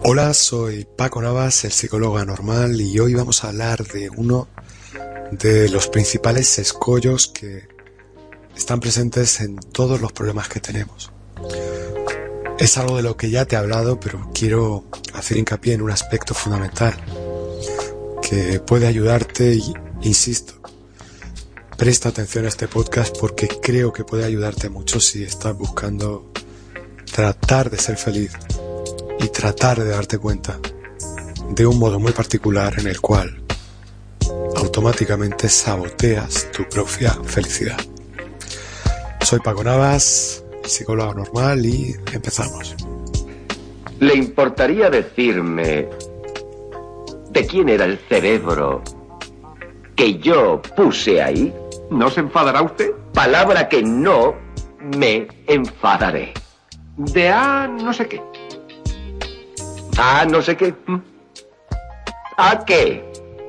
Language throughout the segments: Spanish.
Hola, soy Paco Navas, el psicólogo anormal, y hoy vamos a hablar de uno de los principales escollos que están presentes en todos los problemas que tenemos. Es algo de lo que ya te he hablado, pero quiero hacer hincapié en un aspecto fundamental que puede ayudarte y, insisto, Presta atención a este podcast porque creo que puede ayudarte mucho si estás buscando tratar de ser feliz y tratar de darte cuenta de un modo muy particular en el cual automáticamente saboteas tu propia felicidad. Soy Paco Navas, psicólogo normal y empezamos. ¿Le importaría decirme de quién era el cerebro que yo puse ahí? ¿No se enfadará usted? Palabra que no me enfadaré. De A no sé qué. A no sé qué. ¿A qué?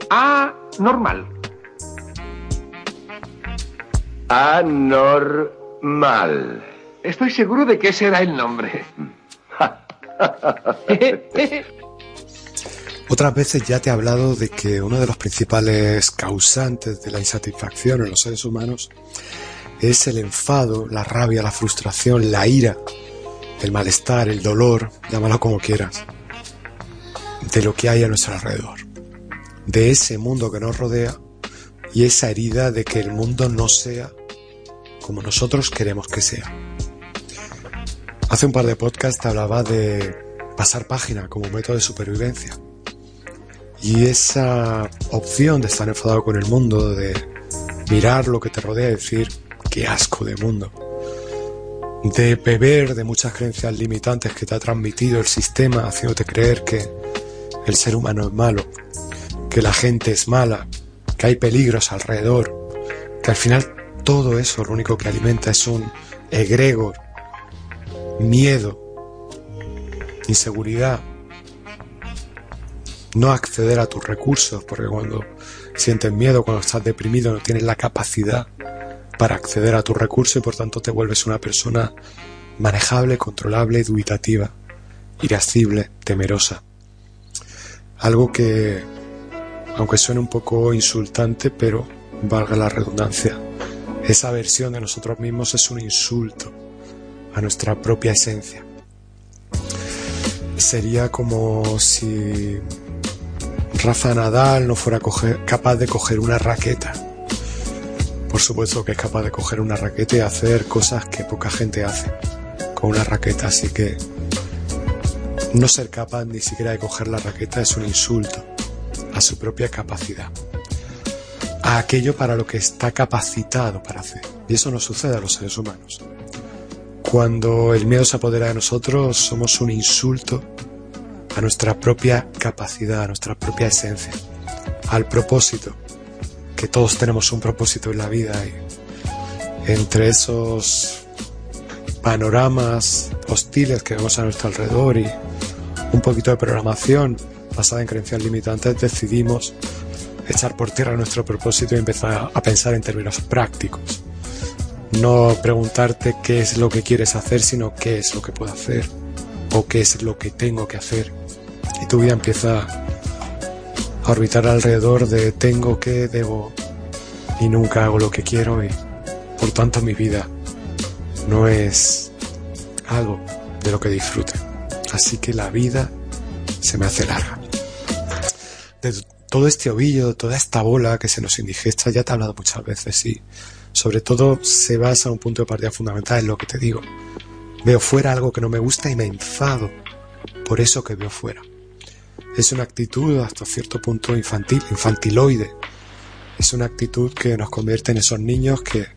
A normal. Anormal. Estoy seguro de que ese era el nombre. Otras veces ya te he hablado de que uno de los principales causantes de la insatisfacción en los seres humanos es el enfado, la rabia, la frustración, la ira, el malestar, el dolor, llámalo como quieras, de lo que hay a nuestro alrededor, de ese mundo que nos rodea y esa herida de que el mundo no sea como nosotros queremos que sea. Hace un par de podcasts hablaba de pasar página como método de supervivencia. Y esa opción de estar enfadado con el mundo, de mirar lo que te rodea y decir, qué asco de mundo. De beber de muchas creencias limitantes que te ha transmitido el sistema, haciéndote creer que el ser humano es malo, que la gente es mala, que hay peligros alrededor, que al final todo eso lo único que alimenta es un egregor miedo, inseguridad, no acceder a tus recursos, porque cuando sientes miedo, cuando estás deprimido, no tienes la capacidad para acceder a tus recursos y por tanto te vuelves una persona manejable, controlable, dubitativa, irascible, temerosa. Algo que, aunque suene un poco insultante, pero valga la redundancia, esa versión de nosotros mismos es un insulto a nuestra propia esencia. Sería como si Rafa Nadal no fuera capaz de coger una raqueta. Por supuesto que es capaz de coger una raqueta y hacer cosas que poca gente hace con una raqueta, así que no ser capaz ni siquiera de coger la raqueta es un insulto a su propia capacidad, a aquello para lo que está capacitado para hacer. Y eso no sucede a los seres humanos. Cuando el miedo se apodera de nosotros, somos un insulto a nuestra propia capacidad, a nuestra propia esencia, al propósito, que todos tenemos un propósito en la vida y entre esos panoramas hostiles que vemos a nuestro alrededor y un poquito de programación basada en creencias limitantes, decidimos echar por tierra nuestro propósito y empezar a pensar en términos prácticos. No preguntarte qué es lo que quieres hacer, sino qué es lo que puedo hacer o qué es lo que tengo que hacer. Y tu vida empieza a orbitar alrededor de tengo que, debo y nunca hago lo que quiero y por tanto mi vida no es algo de lo que disfrute. Así que la vida se me hace larga. De todo este ovillo, toda esta bola que se nos indigesta, ya te he hablado muchas veces y sobre todo se basa en un punto de partida fundamental en lo que te digo. Veo fuera algo que no me gusta y me enfado por eso que veo fuera. Es una actitud hasta cierto punto infantil, infantiloide. Es una actitud que nos convierte en esos niños que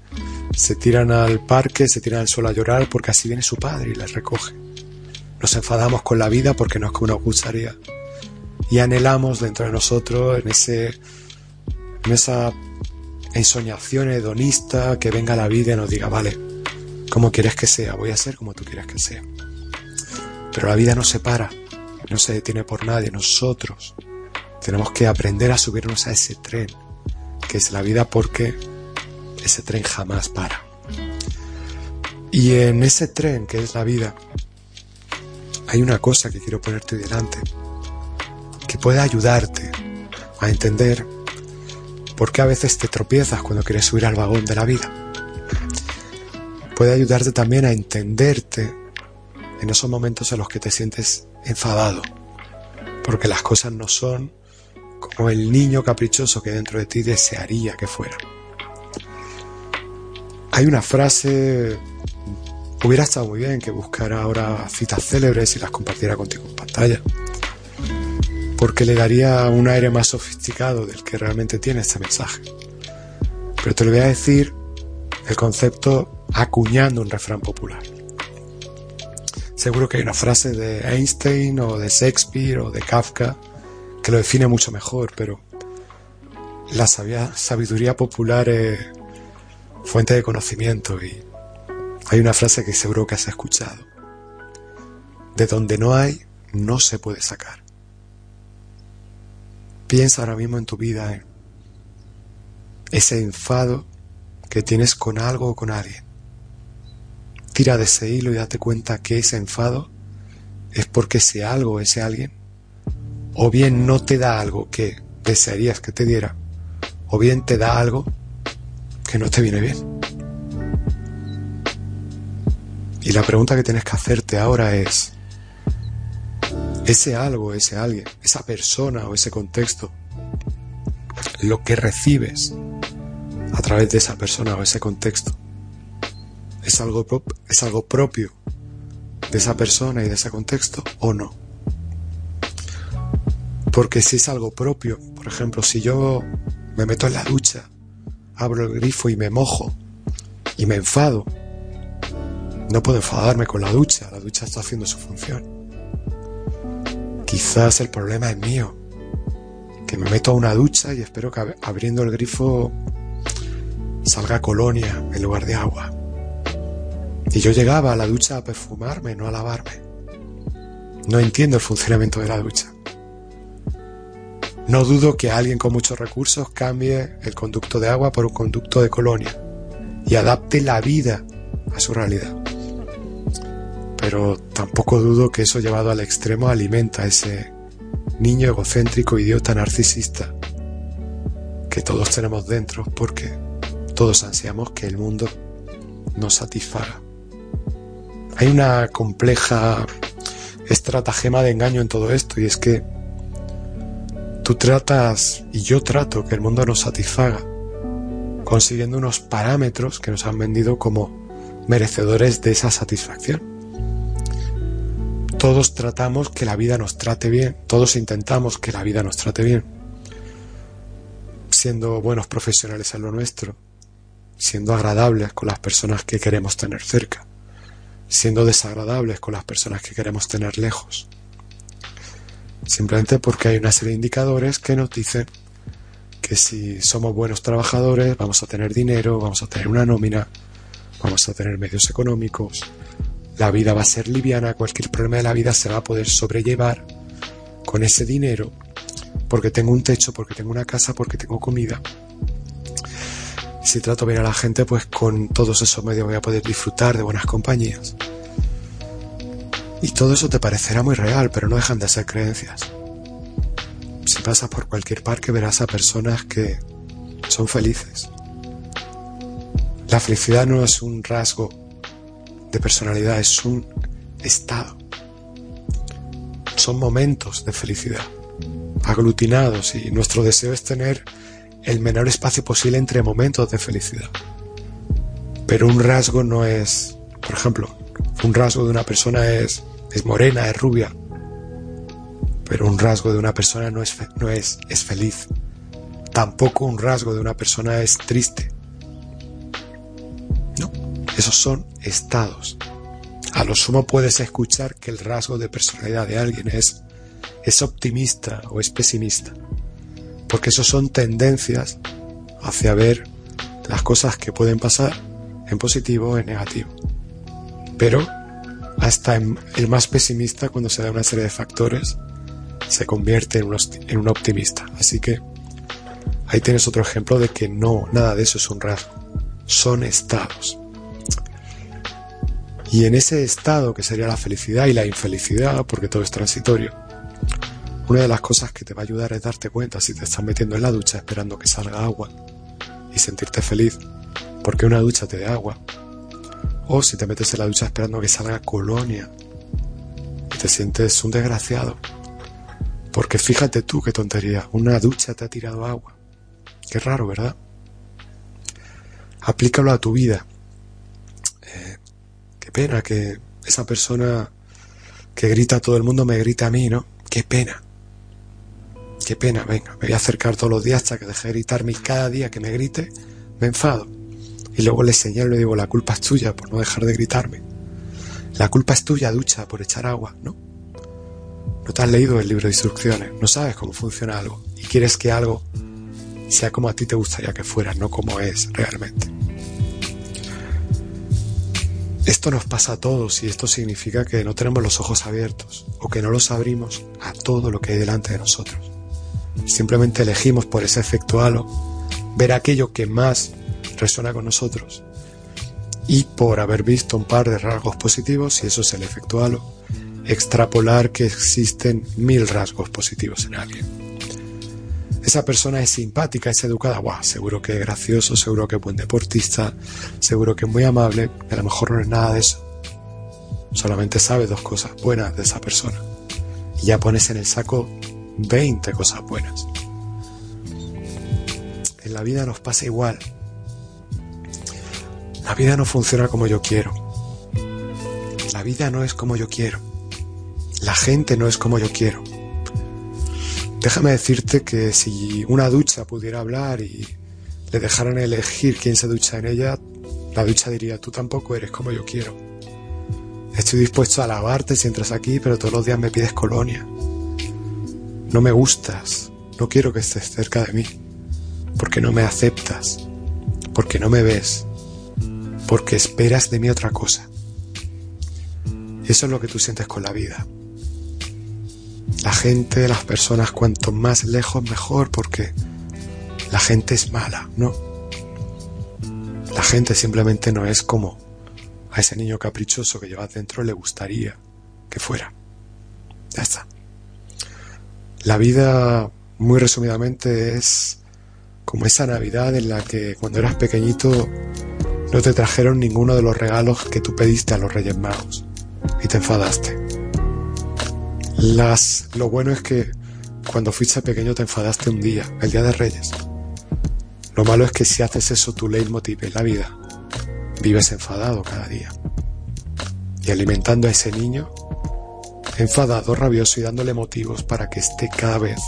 se tiran al parque, se tiran al suelo a llorar porque así viene su padre y les recoge. Nos enfadamos con la vida porque no es como nos gustaría. y anhelamos dentro de nosotros en ese en esa ensoñación hedonista que venga la vida y nos diga, vale, como quieres que sea, voy a ser como tú quieres que sea. Pero la vida no se para, no se detiene por nadie, nosotros tenemos que aprender a subirnos a ese tren, que es la vida porque ese tren jamás para. Y en ese tren que es la vida, hay una cosa que quiero ponerte delante, que puede ayudarte a entender por qué a veces te tropiezas cuando quieres subir al vagón de la vida. Puede ayudarte también a entenderte en esos momentos en los que te sientes enfadado, porque las cosas no son como el niño caprichoso que dentro de ti desearía que fuera. Hay una frase, hubiera estado muy bien que buscara ahora citas célebres y las compartiera contigo en pantalla, porque le daría un aire más sofisticado del que realmente tiene este mensaje. Pero te lo voy a decir el concepto acuñando un refrán popular. Seguro que hay una frase de Einstein o de Shakespeare o de Kafka que lo define mucho mejor, pero la sabiduría popular es fuente de conocimiento y hay una frase que seguro que has escuchado. De donde no hay, no se puede sacar. Piensa ahora mismo en tu vida en ese enfado que tienes con algo o con alguien. Tira de ese hilo y date cuenta que ese enfado es porque ese algo, ese alguien, o bien no te da algo que desearías que te diera, o bien te da algo que no te viene bien. Y la pregunta que tienes que hacerte ahora es, ese algo, ese alguien, esa persona o ese contexto, lo que recibes a través de esa persona o ese contexto, es algo, es algo propio de esa persona y de ese contexto o no. Porque si es algo propio, por ejemplo, si yo me meto en la ducha, abro el grifo y me mojo y me enfado, no puedo enfadarme con la ducha, la ducha está haciendo su función. Quizás el problema es mío, que me meto a una ducha y espero que abriendo el grifo salga colonia en lugar de agua. Y yo llegaba a la ducha a perfumarme, no a lavarme. No entiendo el funcionamiento de la ducha. No dudo que alguien con muchos recursos cambie el conducto de agua por un conducto de colonia y adapte la vida a su realidad. Pero tampoco dudo que eso llevado al extremo alimenta a ese niño egocéntrico, idiota, narcisista que todos tenemos dentro porque todos ansiamos que el mundo nos satisfaga. Hay una compleja estratagema de engaño en todo esto y es que Tú tratas y yo trato que el mundo nos satisfaga, consiguiendo unos parámetros que nos han vendido como merecedores de esa satisfacción. Todos tratamos que la vida nos trate bien, todos intentamos que la vida nos trate bien, siendo buenos profesionales en lo nuestro, siendo agradables con las personas que queremos tener cerca, siendo desagradables con las personas que queremos tener lejos. Simplemente porque hay una serie de indicadores que nos dicen que si somos buenos trabajadores vamos a tener dinero, vamos a tener una nómina, vamos a tener medios económicos, la vida va a ser liviana, cualquier problema de la vida se va a poder sobrellevar con ese dinero, porque tengo un techo, porque tengo una casa, porque tengo comida. Si trato bien a la gente, pues con todos esos medios voy a poder disfrutar de buenas compañías. Y todo eso te parecerá muy real, pero no dejan de ser creencias. Si pasas por cualquier parque verás a personas que son felices. La felicidad no es un rasgo de personalidad, es un estado. Son momentos de felicidad, aglutinados, y nuestro deseo es tener el menor espacio posible entre momentos de felicidad. Pero un rasgo no es, por ejemplo, un rasgo de una persona es es morena, es rubia. Pero un rasgo de una persona no es, no es, es feliz. Tampoco un rasgo de una persona es triste. Esos son estados. A lo sumo puedes escuchar que el rasgo de personalidad de alguien es es optimista o es pesimista. Porque eso son tendencias hacia ver las cosas que pueden pasar en positivo o en negativo. Pero hasta el más pesimista, cuando se da una serie de factores, se convierte en un optimista. Así que ahí tienes otro ejemplo de que no, nada de eso es un rasgo. Son estados. Y en ese estado, que sería la felicidad y la infelicidad, porque todo es transitorio, una de las cosas que te va a ayudar es darte cuenta si te estás metiendo en la ducha esperando que salga agua y sentirte feliz porque una ducha te da agua. O si te metes en la ducha esperando que salga colonia y te sientes un desgraciado. Porque fíjate tú qué tontería, una ducha te ha tirado agua. Qué raro, ¿verdad? Aplícalo a tu vida. Pena que esa persona que grita a todo el mundo me grita a mí, ¿no? Qué pena. Qué pena, venga, me voy a acercar todos los días hasta que deje de gritarme y cada día que me grite me enfado. Y luego le señalo y digo, la culpa es tuya por no dejar de gritarme. La culpa es tuya, ducha, por echar agua, ¿no? No te has leído el libro de instrucciones, no sabes cómo funciona algo y quieres que algo sea como a ti te gustaría que fuera, no como es realmente. Esto nos pasa a todos y esto significa que no tenemos los ojos abiertos o que no los abrimos a todo lo que hay delante de nosotros. Simplemente elegimos por ese efecto halo ver aquello que más resuena con nosotros y por haber visto un par de rasgos positivos, y eso es el efecto halo, extrapolar que existen mil rasgos positivos en alguien. Esa persona es simpática, es educada, Buah, seguro que es gracioso, seguro que es buen deportista, seguro que es muy amable, a lo mejor no es nada de eso. Solamente sabe dos cosas buenas de esa persona. Y ya pones en el saco 20 cosas buenas. En la vida nos pasa igual. La vida no funciona como yo quiero. La vida no es como yo quiero. La gente no es como yo quiero. Déjame decirte que si una ducha pudiera hablar y le dejaran elegir quién se ducha en ella, la ducha diría, tú tampoco eres como yo quiero. Estoy dispuesto a lavarte si entras aquí, pero todos los días me pides colonia. No me gustas, no quiero que estés cerca de mí, porque no me aceptas, porque no me ves, porque esperas de mí otra cosa. Eso es lo que tú sientes con la vida. La gente, las personas, cuanto más lejos mejor, porque la gente es mala, ¿no? La gente simplemente no es como a ese niño caprichoso que llevas dentro le gustaría que fuera. Ya está. La vida, muy resumidamente, es como esa Navidad en la que cuando eras pequeñito no te trajeron ninguno de los regalos que tú pediste a los Reyes Magos y te enfadaste. Las, lo bueno es que cuando fuiste pequeño te enfadaste un día, el día de Reyes. Lo malo es que si haces eso tu leitmotiv en la vida, vives enfadado cada día. Y alimentando a ese niño enfadado, rabioso y dándole motivos para que esté cada vez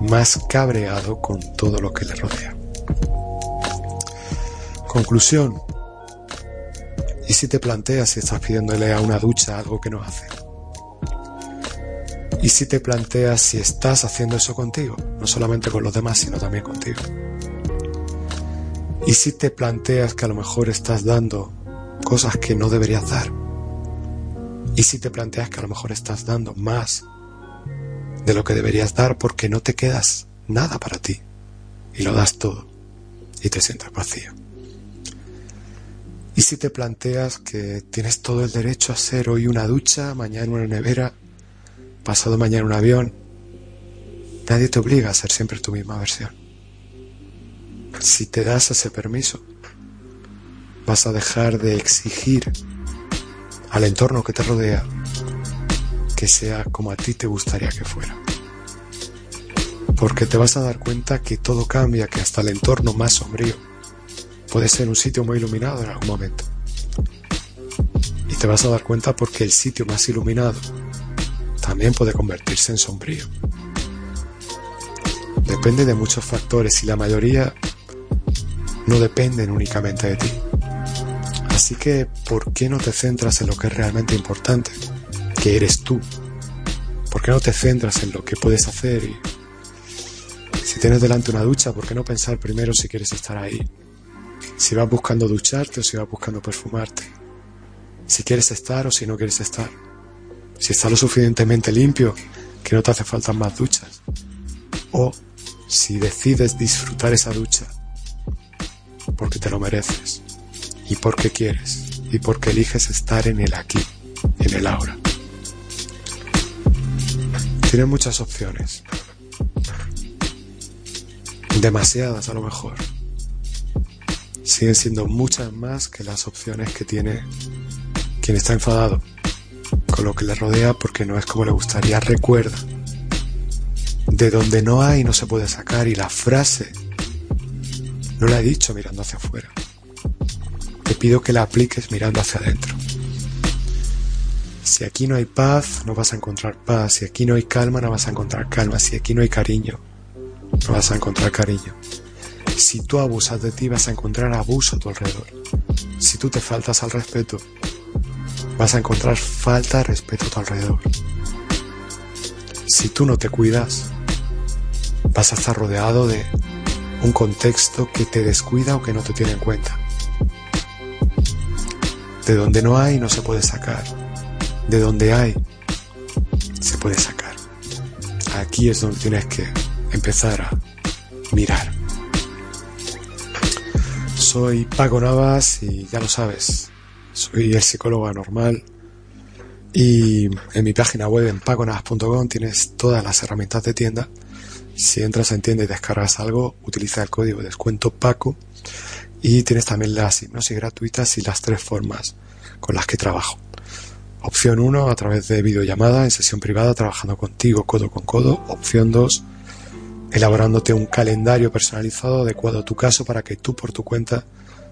más cabreado con todo lo que le rodea. Conclusión. ¿Y si te planteas si estás pidiéndole a una ducha algo que no hace? ¿Y si te planteas si estás haciendo eso contigo? No solamente con los demás, sino también contigo. ¿Y si te planteas que a lo mejor estás dando cosas que no deberías dar? Y si te planteas que a lo mejor estás dando más de lo que deberías dar porque no te quedas nada para ti y lo das todo y te sientas vacío. Y si te planteas que tienes todo el derecho a hacer hoy una ducha, mañana una nevera, pasado mañana un avión, nadie te obliga a ser siempre tu misma versión. Si te das ese permiso, vas a dejar de exigir al entorno que te rodea que sea como a ti te gustaría que fuera. Porque te vas a dar cuenta que todo cambia, que hasta el entorno más sombrío puede ser un sitio muy iluminado en algún momento. Y te vas a dar cuenta porque el sitio más iluminado también puede convertirse en sombrío. Depende de muchos factores y la mayoría no dependen únicamente de ti. Así que, ¿por qué no te centras en lo que es realmente importante? Que eres tú. ¿Por qué no te centras en lo que puedes hacer? Si tienes delante una ducha, ¿por qué no pensar primero si quieres estar ahí? Si vas buscando ducharte o si vas buscando perfumarte. Si quieres estar o si no quieres estar. Si está lo suficientemente limpio que no te hace falta más duchas. O si decides disfrutar esa ducha porque te lo mereces y porque quieres y porque eliges estar en el aquí, en el ahora. Tienes muchas opciones. Demasiadas a lo mejor. Siguen siendo muchas más que las opciones que tiene quien está enfadado con lo que le rodea porque no es como le gustaría. Recuerda, de donde no hay no se puede sacar y la frase no la he dicho mirando hacia afuera. Te pido que la apliques mirando hacia adentro. Si aquí no hay paz, no vas a encontrar paz. Si aquí no hay calma, no vas a encontrar calma. Si aquí no hay cariño, no vas a encontrar cariño. Si tú abusas de ti, vas a encontrar abuso a tu alrededor. Si tú te faltas al respeto, vas a encontrar falta de respeto a tu alrededor. Si tú no te cuidas, vas a estar rodeado de un contexto que te descuida o que no te tiene en cuenta. De donde no hay no se puede sacar. De donde hay se puede sacar. Aquí es donde tienes que empezar a mirar. Soy Paco Navas y ya lo sabes, soy el psicólogo anormal y en mi página web en paconavas.com tienes todas las herramientas de tienda. Si entras en tienda y descargas algo, utiliza el código de descuento PACO y tienes también las hipnosis gratuitas y las tres formas con las que trabajo. Opción 1, a través de videollamada en sesión privada, trabajando contigo codo con codo. Opción 2, elaborándote un calendario personalizado adecuado a tu caso para que tú por tu cuenta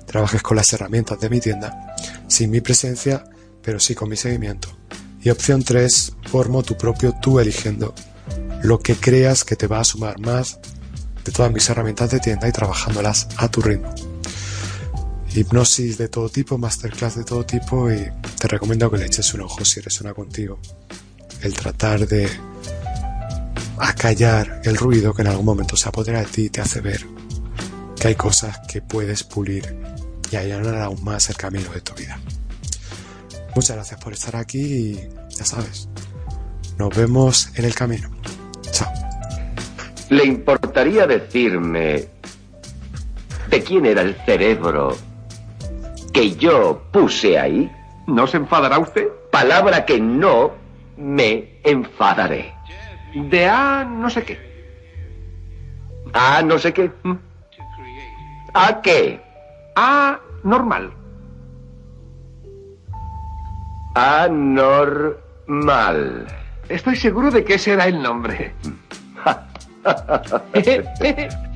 trabajes con las herramientas de mi tienda, sin mi presencia, pero sí con mi seguimiento. Y opción 3, formo tu propio tú eligiendo lo que creas que te va a sumar más de todas mis herramientas de tienda y trabajándolas a tu ritmo. Hipnosis de todo tipo, masterclass de todo tipo y te recomiendo que le eches un ojo si resuena contigo. El tratar de acallar el ruido que en algún momento se apodera de ti y te hace ver que hay cosas que puedes pulir y allanar aún más el camino de tu vida. Muchas gracias por estar aquí y ya sabes, nos vemos en el camino. Chao. ¿Le importaría decirme de quién era el cerebro que yo puse ahí? ¿No se enfadará usted? Palabra que no me enfadaré. De A no sé qué. Ah, no sé qué. ¿Mm? ¿A qué? A normal. Anormal. Estoy seguro de que ese era el nombre.